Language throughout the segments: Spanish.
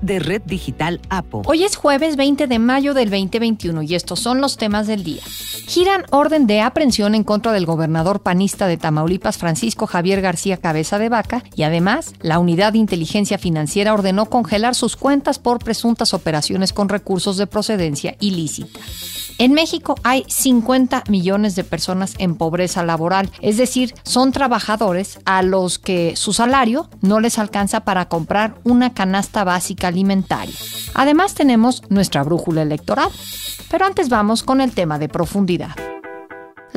de Red Digital APO. Hoy es jueves 20 de mayo del 2021 y estos son los temas del día. Giran orden de aprehensión en contra del gobernador panista de Tamaulipas, Francisco Javier García Cabeza de Vaca, y además la Unidad de Inteligencia Financiera ordenó congelar sus cuentas por presuntas operaciones con recursos de procedencia ilícita. En México hay 50 millones de personas en pobreza laboral, es decir, son trabajadores a los que su salario no les alcanza para comprar una canasta básica alimentaria. Además tenemos nuestra brújula electoral. Pero antes vamos con el tema de profundidad.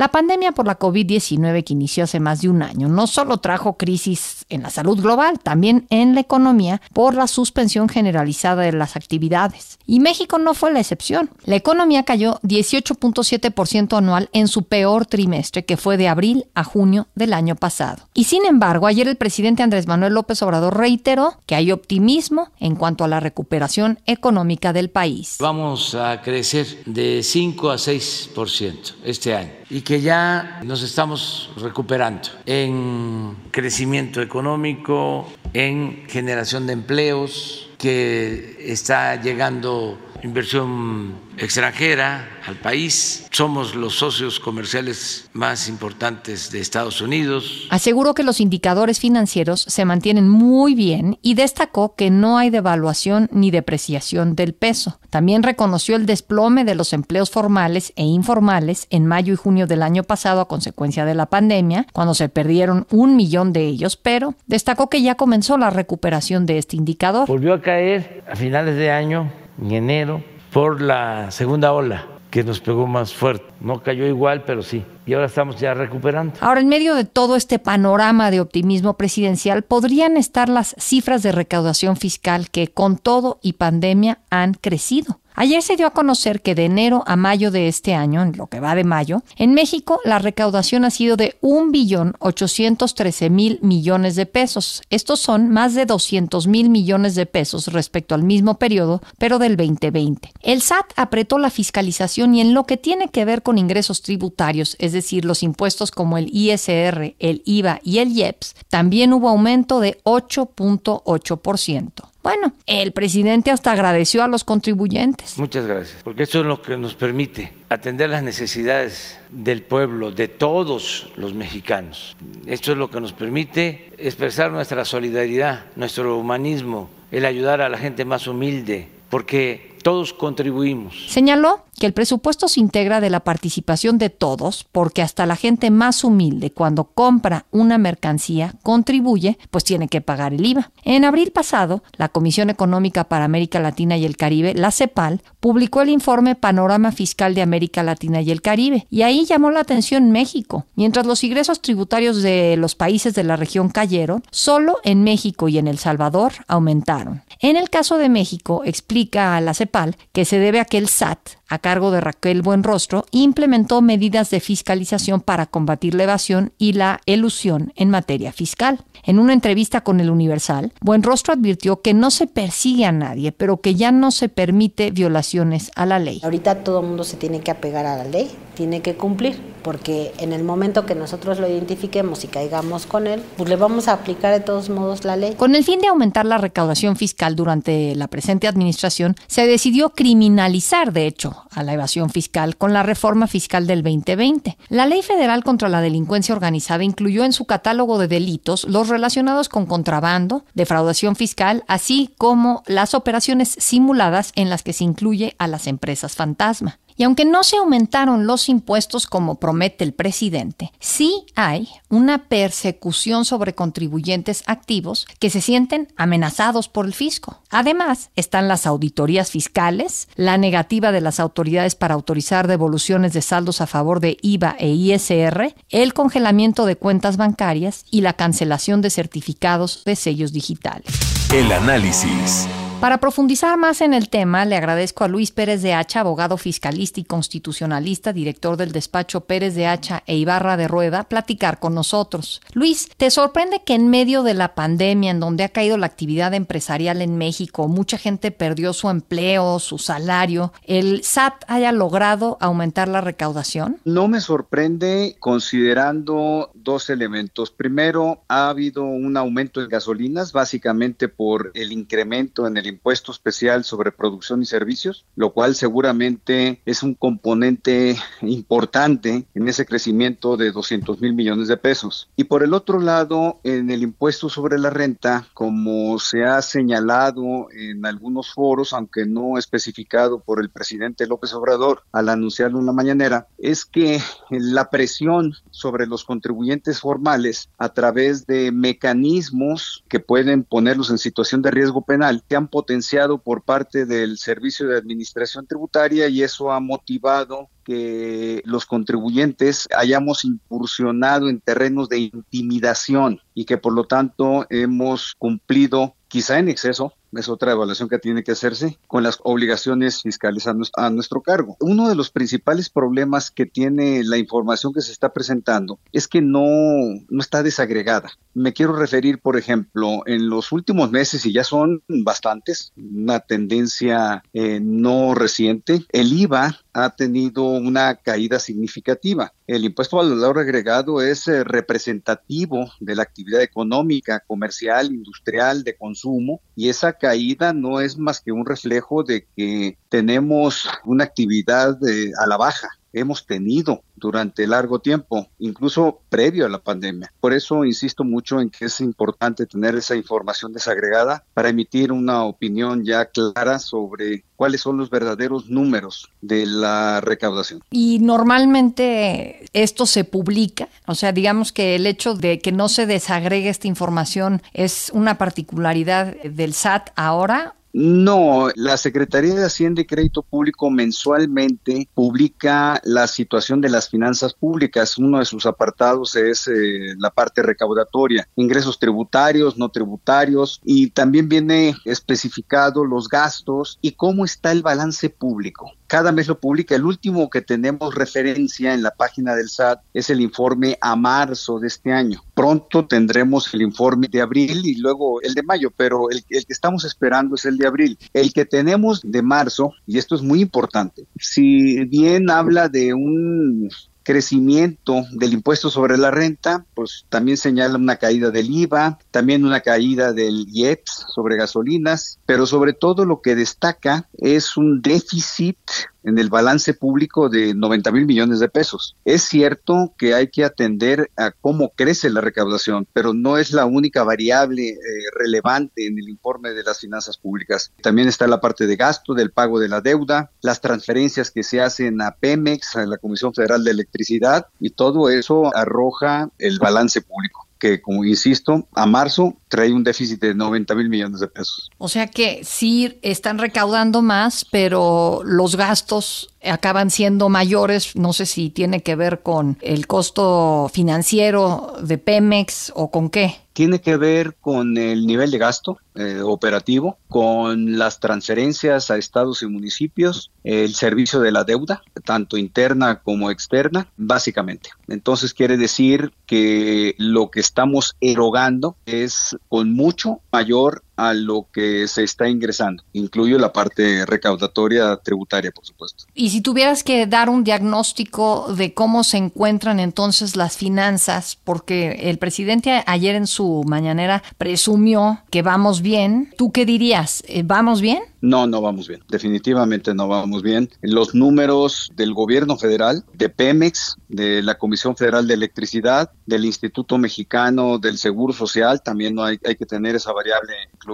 La pandemia por la COVID-19 que inició hace más de un año no solo trajo crisis en la salud global, también en la economía por la suspensión generalizada de las actividades. Y México no fue la excepción. La economía cayó 18.7% anual en su peor trimestre, que fue de abril a junio del año pasado. Y sin embargo, ayer el presidente Andrés Manuel López Obrador reiteró que hay optimismo en cuanto a la recuperación económica del país. Vamos a crecer de 5 a 6% este año ya nos estamos recuperando en crecimiento económico, en generación de empleos, que está llegando inversión extranjera al país. Somos los socios comerciales más importantes de Estados Unidos. Aseguró que los indicadores financieros se mantienen muy bien y destacó que no hay devaluación ni depreciación del peso. También reconoció el desplome de los empleos formales e informales en mayo y junio del año pasado a consecuencia de la pandemia, cuando se perdieron un millón de ellos, pero destacó que ya comenzó la recuperación de este indicador. Volvió a caer a finales de año, en enero, por la segunda ola que nos pegó más fuerte. No cayó igual, pero sí. Y ahora estamos ya recuperando. Ahora, en medio de todo este panorama de optimismo presidencial, podrían estar las cifras de recaudación fiscal que con todo y pandemia han crecido. Ayer se dio a conocer que de enero a mayo de este año, en lo que va de mayo, en México la recaudación ha sido de 1.813.000 millones de pesos. Estos son más de 200 mil millones de pesos respecto al mismo periodo, pero del 2020. El SAT apretó la fiscalización y en lo que tiene que ver con ingresos tributarios, es decir, los impuestos como el ISR, el IVA y el IEPS, también hubo aumento de 8.8%. Bueno, el presidente hasta agradeció a los contribuyentes. Muchas gracias, porque eso es lo que nos permite atender las necesidades del pueblo, de todos los mexicanos. Esto es lo que nos permite expresar nuestra solidaridad, nuestro humanismo, el ayudar a la gente más humilde, porque todos contribuimos. Señaló que el presupuesto se integra de la participación de todos, porque hasta la gente más humilde, cuando compra una mercancía, contribuye, pues tiene que pagar el IVA. En abril pasado, la Comisión Económica para América Latina y el Caribe, la CEPAL, publicó el informe Panorama Fiscal de América Latina y el Caribe, y ahí llamó la atención México. Mientras los ingresos tributarios de los países de la región cayeron, solo en México y en El Salvador aumentaron. En el caso de México, explica a la CEPAL que se debe a que el SAT, a cargo de Raquel Buenrostro, implementó medidas de fiscalización para combatir la evasión y la elusión en materia fiscal. En una entrevista con el Universal, Buenrostro advirtió que no se persigue a nadie, pero que ya no se permite violaciones a la ley. Ahorita todo el mundo se tiene que apegar a la ley, tiene que cumplir, porque en el momento que nosotros lo identifiquemos y caigamos con él, pues le vamos a aplicar de todos modos la ley. Con el fin de aumentar la recaudación fiscal durante la presente administración, se decidió criminalizar, de hecho, a la evasión fiscal con la reforma fiscal del 2020. La Ley Federal contra la Delincuencia Organizada incluyó en su catálogo de delitos los relacionados con contrabando, defraudación fiscal, así como las operaciones simuladas en las que se incluye a las empresas fantasma. Y aunque no se aumentaron los impuestos como promete el presidente, sí hay una persecución sobre contribuyentes activos que se sienten amenazados por el fisco. Además, están las auditorías fiscales, la negativa de las autoridades para autorizar devoluciones de saldos a favor de IVA e ISR, el congelamiento de cuentas bancarias y la cancelación de certificados de sellos digitales. El análisis. Para profundizar más en el tema, le agradezco a Luis Pérez de Hacha, abogado fiscalista y constitucionalista, director del despacho Pérez de Hacha e Ibarra de Rueda, platicar con nosotros. Luis, ¿te sorprende que en medio de la pandemia, en donde ha caído la actividad empresarial en México, mucha gente perdió su empleo, su salario, el SAT haya logrado aumentar la recaudación? No me sorprende considerando dos elementos. Primero, ha habido un aumento de gasolinas, básicamente por el incremento en el impuesto especial sobre producción y servicios, lo cual seguramente es un componente importante en ese crecimiento de 200 mil millones de pesos. Y por el otro lado, en el impuesto sobre la renta, como se ha señalado en algunos foros, aunque no especificado por el presidente López Obrador al anunciarlo en la mañanera, es que la presión sobre los contribuyentes formales a través de mecanismos que pueden ponerlos en situación de riesgo penal se han potenciado por parte del Servicio de Administración Tributaria y eso ha motivado que los contribuyentes hayamos incursionado en terrenos de intimidación y que por lo tanto hemos cumplido quizá en exceso, es otra evaluación que tiene que hacerse, con las obligaciones fiscales a nuestro, cargo. Uno de los principales problemas que tiene la información que se está presentando es que no, no está desagregada. Me quiero referir, por ejemplo, en los últimos meses, y ya son bastantes, una tendencia eh, no reciente, el IVA ha tenido una caída significativa. El impuesto al valor agregado es eh, representativo de la actividad económica, comercial, industrial, de consumo, y esa caída no es más que un reflejo de que tenemos una actividad eh, a la baja hemos tenido durante largo tiempo, incluso previo a la pandemia. Por eso insisto mucho en que es importante tener esa información desagregada para emitir una opinión ya clara sobre cuáles son los verdaderos números de la recaudación. Y normalmente esto se publica, o sea, digamos que el hecho de que no se desagregue esta información es una particularidad del SAT ahora no, la Secretaría de Hacienda y Crédito Público mensualmente publica la situación de las finanzas públicas. Uno de sus apartados es eh, la parte recaudatoria, ingresos tributarios, no tributarios, y también viene especificado los gastos y cómo está el balance público cada mes lo publica. El último que tenemos referencia en la página del SAT es el informe a marzo de este año. Pronto tendremos el informe de abril y luego el de mayo, pero el, el, que estamos esperando es el de abril. El que tenemos de marzo, y esto es muy importante, si bien habla de un crecimiento del impuesto sobre la renta, pues también señala una caída del IVA, también una caída del IEPS sobre gasolinas, pero sobre todo lo que destaca es un déficit en el balance público de 90 mil millones de pesos. Es cierto que hay que atender a cómo crece la recaudación, pero no es la única variable eh, relevante en el informe de las finanzas públicas. También está la parte de gasto, del pago de la deuda, las transferencias que se hacen a Pemex, a la Comisión Federal de Electricidad, y todo eso arroja el balance público que, como insisto, a marzo trae un déficit de 90 mil millones de pesos. O sea que sí están recaudando más, pero los gastos acaban siendo mayores. No sé si tiene que ver con el costo financiero de Pemex o con qué tiene que ver con el nivel de gasto eh, operativo, con las transferencias a estados y municipios, el servicio de la deuda, tanto interna como externa, básicamente. Entonces quiere decir que lo que estamos erogando es con mucho mayor a lo que se está ingresando. Incluyo la parte recaudatoria tributaria, por supuesto. Y si tuvieras que dar un diagnóstico de cómo se encuentran entonces las finanzas, porque el presidente ayer en su mañanera presumió que vamos bien, ¿tú qué dirías? Eh, ¿Vamos bien? No, no vamos bien. Definitivamente no vamos bien. Los números del gobierno federal, de Pemex, de la Comisión Federal de Electricidad, del Instituto Mexicano del Seguro Social, también no hay, hay que tener esa variable incluida,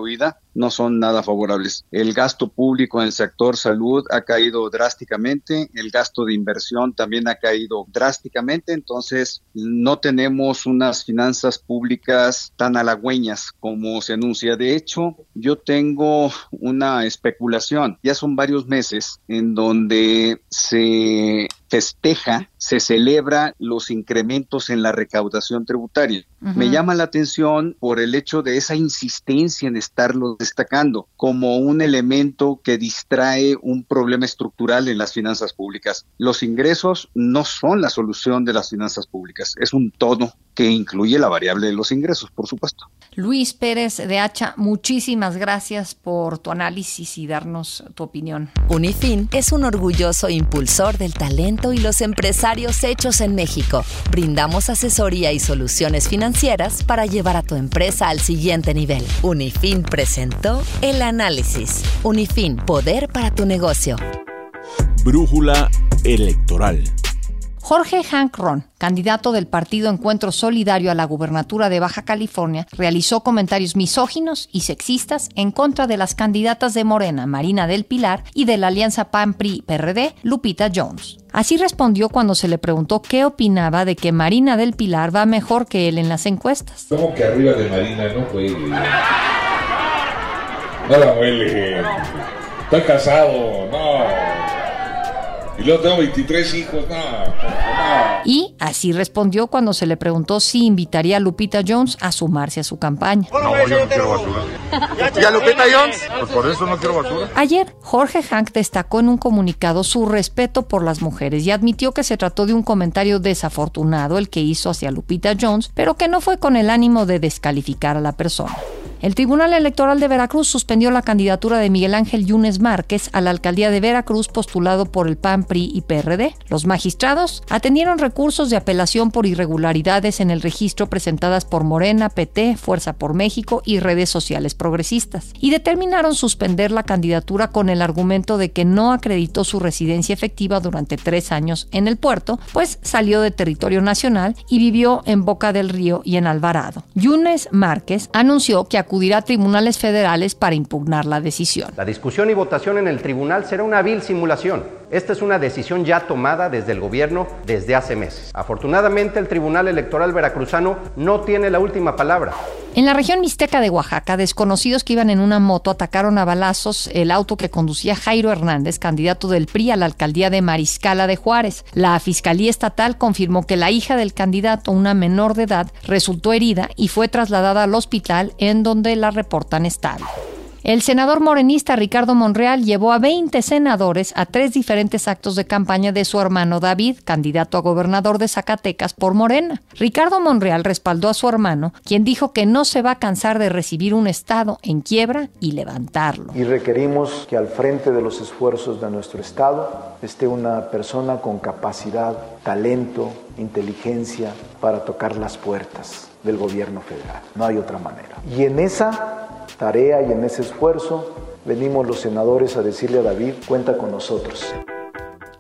no son nada favorables. El gasto público en el sector salud ha caído drásticamente, el gasto de inversión también ha caído drásticamente, entonces no tenemos unas finanzas públicas tan halagüeñas como se anuncia. De hecho, yo tengo una especulación. Ya son varios meses en donde se festeja se celebra los incrementos en la recaudación tributaria. Me llama la atención por el hecho de esa insistencia en estarlo destacando como un elemento que distrae un problema estructural en las finanzas públicas. Los ingresos no son la solución de las finanzas públicas, es un todo que incluye la variable de los ingresos, por supuesto. Luis Pérez de Hacha, muchísimas gracias por tu análisis y darnos tu opinión. Unifin es un orgulloso impulsor del talento y los empresarios hechos en México. Brindamos asesoría y soluciones financieras para llevar a tu empresa al siguiente nivel. Unifin presentó el análisis. Unifin, poder para tu negocio. Brújula electoral. Jorge Hank Ron, candidato del partido Encuentro Solidario a la gubernatura de Baja California, realizó comentarios misóginos y sexistas en contra de las candidatas de Morena, Marina del Pilar, y de la alianza PAN-PRI-PRD, Lupita Jones. Así respondió cuando se le preguntó qué opinaba de que Marina del Pilar va mejor que él en las encuestas. ¿Cómo que arriba de Marina no puede? No la huele. Estoy casado, no. Y luego tengo 23 hijos, no, Y así respondió cuando se le preguntó si invitaría a Lupita Jones a sumarse a su campaña. No, yo no quiero basura. ¿Y a Lupita Jones? Pues por eso no quiero basura. Ayer, Jorge Hank destacó en un comunicado su respeto por las mujeres y admitió que se trató de un comentario desafortunado el que hizo hacia Lupita Jones, pero que no fue con el ánimo de descalificar a la persona. El Tribunal Electoral de Veracruz suspendió la candidatura de Miguel Ángel Yunes Márquez a la alcaldía de Veracruz postulado por el PAN, PRI y PRD. Los magistrados atendieron recursos de apelación por irregularidades en el registro presentadas por Morena, PT, Fuerza por México y redes sociales progresistas y determinaron suspender la candidatura con el argumento de que no acreditó su residencia efectiva durante tres años en el puerto, pues salió de territorio nacional y vivió en Boca del Río y en Alvarado. Yunes Márquez anunció que acudirá a tribunales federales para impugnar la decisión. La discusión y votación en el tribunal será una vil simulación. Esta es una decisión ya tomada desde el gobierno desde hace meses. Afortunadamente, el Tribunal Electoral Veracruzano no tiene la última palabra. En la región mixteca de Oaxaca, desconocidos que iban en una moto atacaron a balazos el auto que conducía Jairo Hernández, candidato del PRI a la alcaldía de Mariscala de Juárez. La Fiscalía Estatal confirmó que la hija del candidato, una menor de edad, resultó herida y fue trasladada al hospital en donde la reportan estable. El senador morenista Ricardo Monreal llevó a 20 senadores a tres diferentes actos de campaña de su hermano David, candidato a gobernador de Zacatecas por Morena. Ricardo Monreal respaldó a su hermano, quien dijo que no se va a cansar de recibir un Estado en quiebra y levantarlo. Y requerimos que al frente de los esfuerzos de nuestro Estado esté una persona con capacidad, talento, inteligencia para tocar las puertas del gobierno federal. No hay otra manera. Y en esa tarea y en ese esfuerzo venimos los senadores a decirle a David, cuenta con nosotros.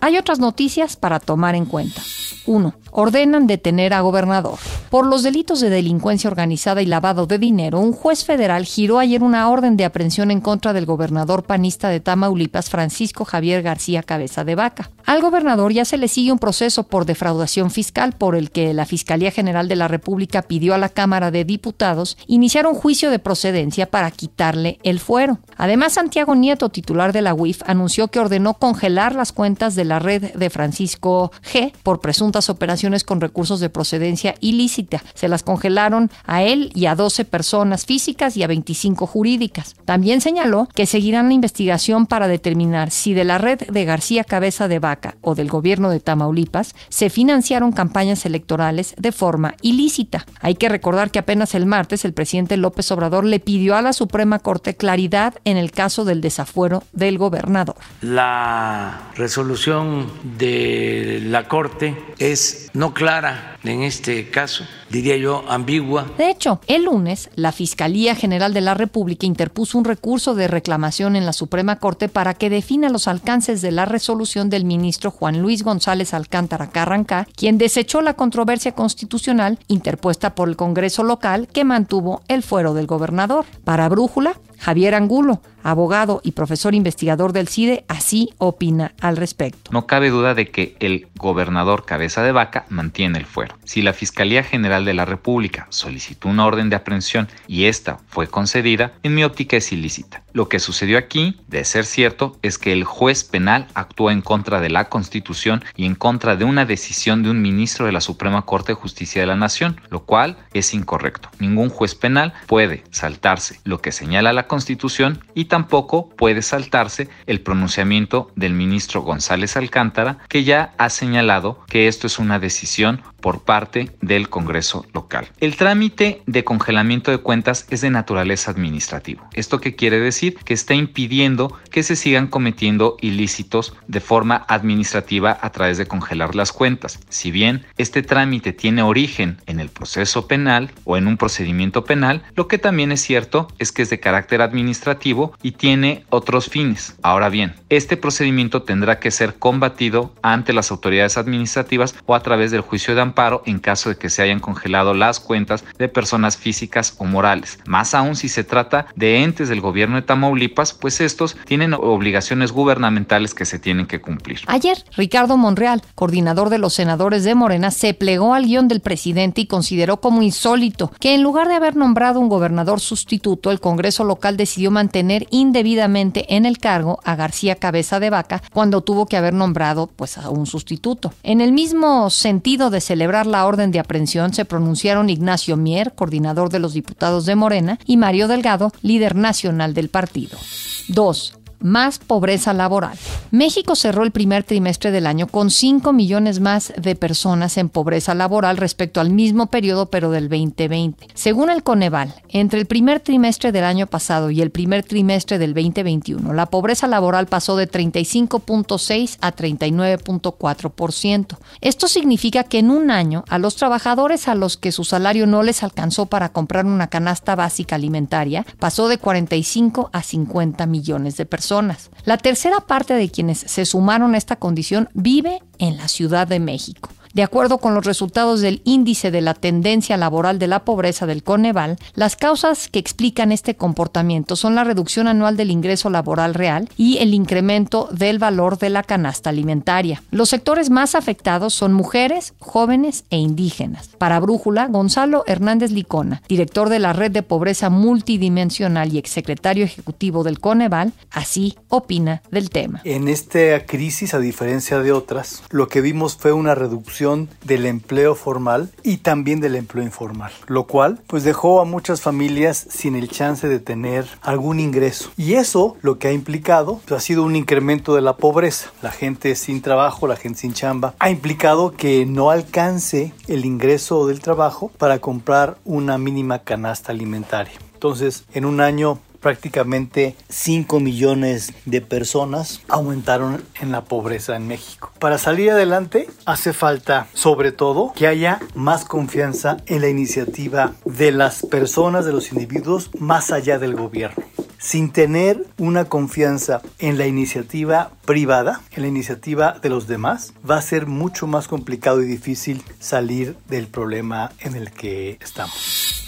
Hay otras noticias para tomar en cuenta. 1. Ordenan detener a gobernador. Por los delitos de delincuencia organizada y lavado de dinero, un juez federal giró ayer una orden de aprehensión en contra del gobernador panista de Tamaulipas, Francisco Javier García Cabeza de Vaca. Al gobernador ya se le sigue un proceso por defraudación fiscal por el que la Fiscalía General de la República pidió a la Cámara de Diputados iniciar un juicio de procedencia para quitarle el fuero. Además, Santiago Nieto, titular de la UIF, anunció que ordenó congelar las cuentas de la red de Francisco G por operaciones con recursos de procedencia ilícita. Se las congelaron a él y a 12 personas físicas y a 25 jurídicas. También señaló que seguirán la investigación para determinar si de la red de García Cabeza de Vaca o del gobierno de Tamaulipas se financiaron campañas electorales de forma ilícita. Hay que recordar que apenas el martes el presidente López Obrador le pidió a la Suprema Corte claridad en el caso del desafuero del gobernador. La resolución de la Corte es no clara en este caso, diría yo, ambigua. De hecho, el lunes, la Fiscalía General de la República interpuso un recurso de reclamación en la Suprema Corte para que defina los alcances de la resolución del ministro Juan Luis González Alcántara Carrancá, quien desechó la controversia constitucional interpuesta por el Congreso local que mantuvo el fuero del gobernador. Para Brújula, Javier Angulo, abogado y profesor investigador del CIDE, así opina al respecto. No cabe duda de que el gobernador cabeza de vaca mantiene el fuero. Si la Fiscalía General de la República solicitó una orden de aprehensión y esta fue concedida, en mi óptica es ilícita. Lo que sucedió aquí, de ser cierto, es que el juez penal actuó en contra de la Constitución y en contra de una decisión de un ministro de la Suprema Corte de Justicia de la Nación, lo cual es incorrecto. Ningún juez penal puede saltarse lo que señala la Constitución y tampoco puede saltarse el pronunciamiento del ministro González Alcántara, que ya ha señalado que esto es una decisión por parte del Congreso local. El trámite de congelamiento de cuentas es de naturaleza administrativa. ¿Esto quiere decir? Que está impidiendo que se sigan cometiendo ilícitos de forma administrativa a través de congelar las cuentas. Si bien este trámite tiene origen en el proceso penal o en un procedimiento penal, lo que también es cierto es que es de carácter administrativo y tiene otros fines. Ahora bien, este procedimiento tendrá que ser combatido ante las autoridades administrativas o a través del juicio de amparo en caso de que se hayan congelado las cuentas de personas físicas o morales. Más aún si se trata de entes del gobierno de Tamaulipas, pues estos tienen obligaciones gubernamentales que se tienen que cumplir. Ayer, Ricardo Monreal, coordinador de los senadores de Morena, se plegó al guion del presidente y consideró como insólito que en lugar de haber nombrado un gobernador sustituto, el Congreso local decidió mantener indebidamente en el cargo a García Cabeza de Vaca cuando tuvo que haber nombrado pues a un sustituto. En el mismo sentido de celebrar la orden de aprehensión se pronunciaron Ignacio Mier, coordinador de los diputados de Morena, y Mario Delgado, líder nacional del partido. 2 más pobreza laboral. México cerró el primer trimestre del año con 5 millones más de personas en pobreza laboral respecto al mismo periodo pero del 2020. Según el Coneval, entre el primer trimestre del año pasado y el primer trimestre del 2021, la pobreza laboral pasó de 35.6 a 39.4%. Esto significa que en un año a los trabajadores a los que su salario no les alcanzó para comprar una canasta básica alimentaria pasó de 45 a 50 millones de personas. La tercera parte de quienes se sumaron a esta condición vive en la Ciudad de México. De acuerdo con los resultados del índice de la tendencia laboral de la pobreza del Coneval, las causas que explican este comportamiento son la reducción anual del ingreso laboral real y el incremento del valor de la canasta alimentaria. Los sectores más afectados son mujeres, jóvenes e indígenas. Para Brújula, Gonzalo Hernández Licona, director de la Red de Pobreza Multidimensional y exsecretario ejecutivo del Coneval, así opina del tema. En esta crisis, a diferencia de otras, lo que vimos fue una reducción del empleo formal y también del empleo informal, lo cual pues dejó a muchas familias sin el chance de tener algún ingreso. Y eso lo que ha implicado pues, ha sido un incremento de la pobreza. La gente sin trabajo, la gente sin chamba, ha implicado que no alcance el ingreso del trabajo para comprar una mínima canasta alimentaria. Entonces, en un año prácticamente 5 millones de personas aumentaron en la pobreza en México. Para salir adelante hace falta sobre todo que haya más confianza en la iniciativa de las personas, de los individuos, más allá del gobierno sin tener una confianza en la iniciativa privada, en la iniciativa de los demás, va a ser mucho más complicado y difícil salir del problema en el que estamos.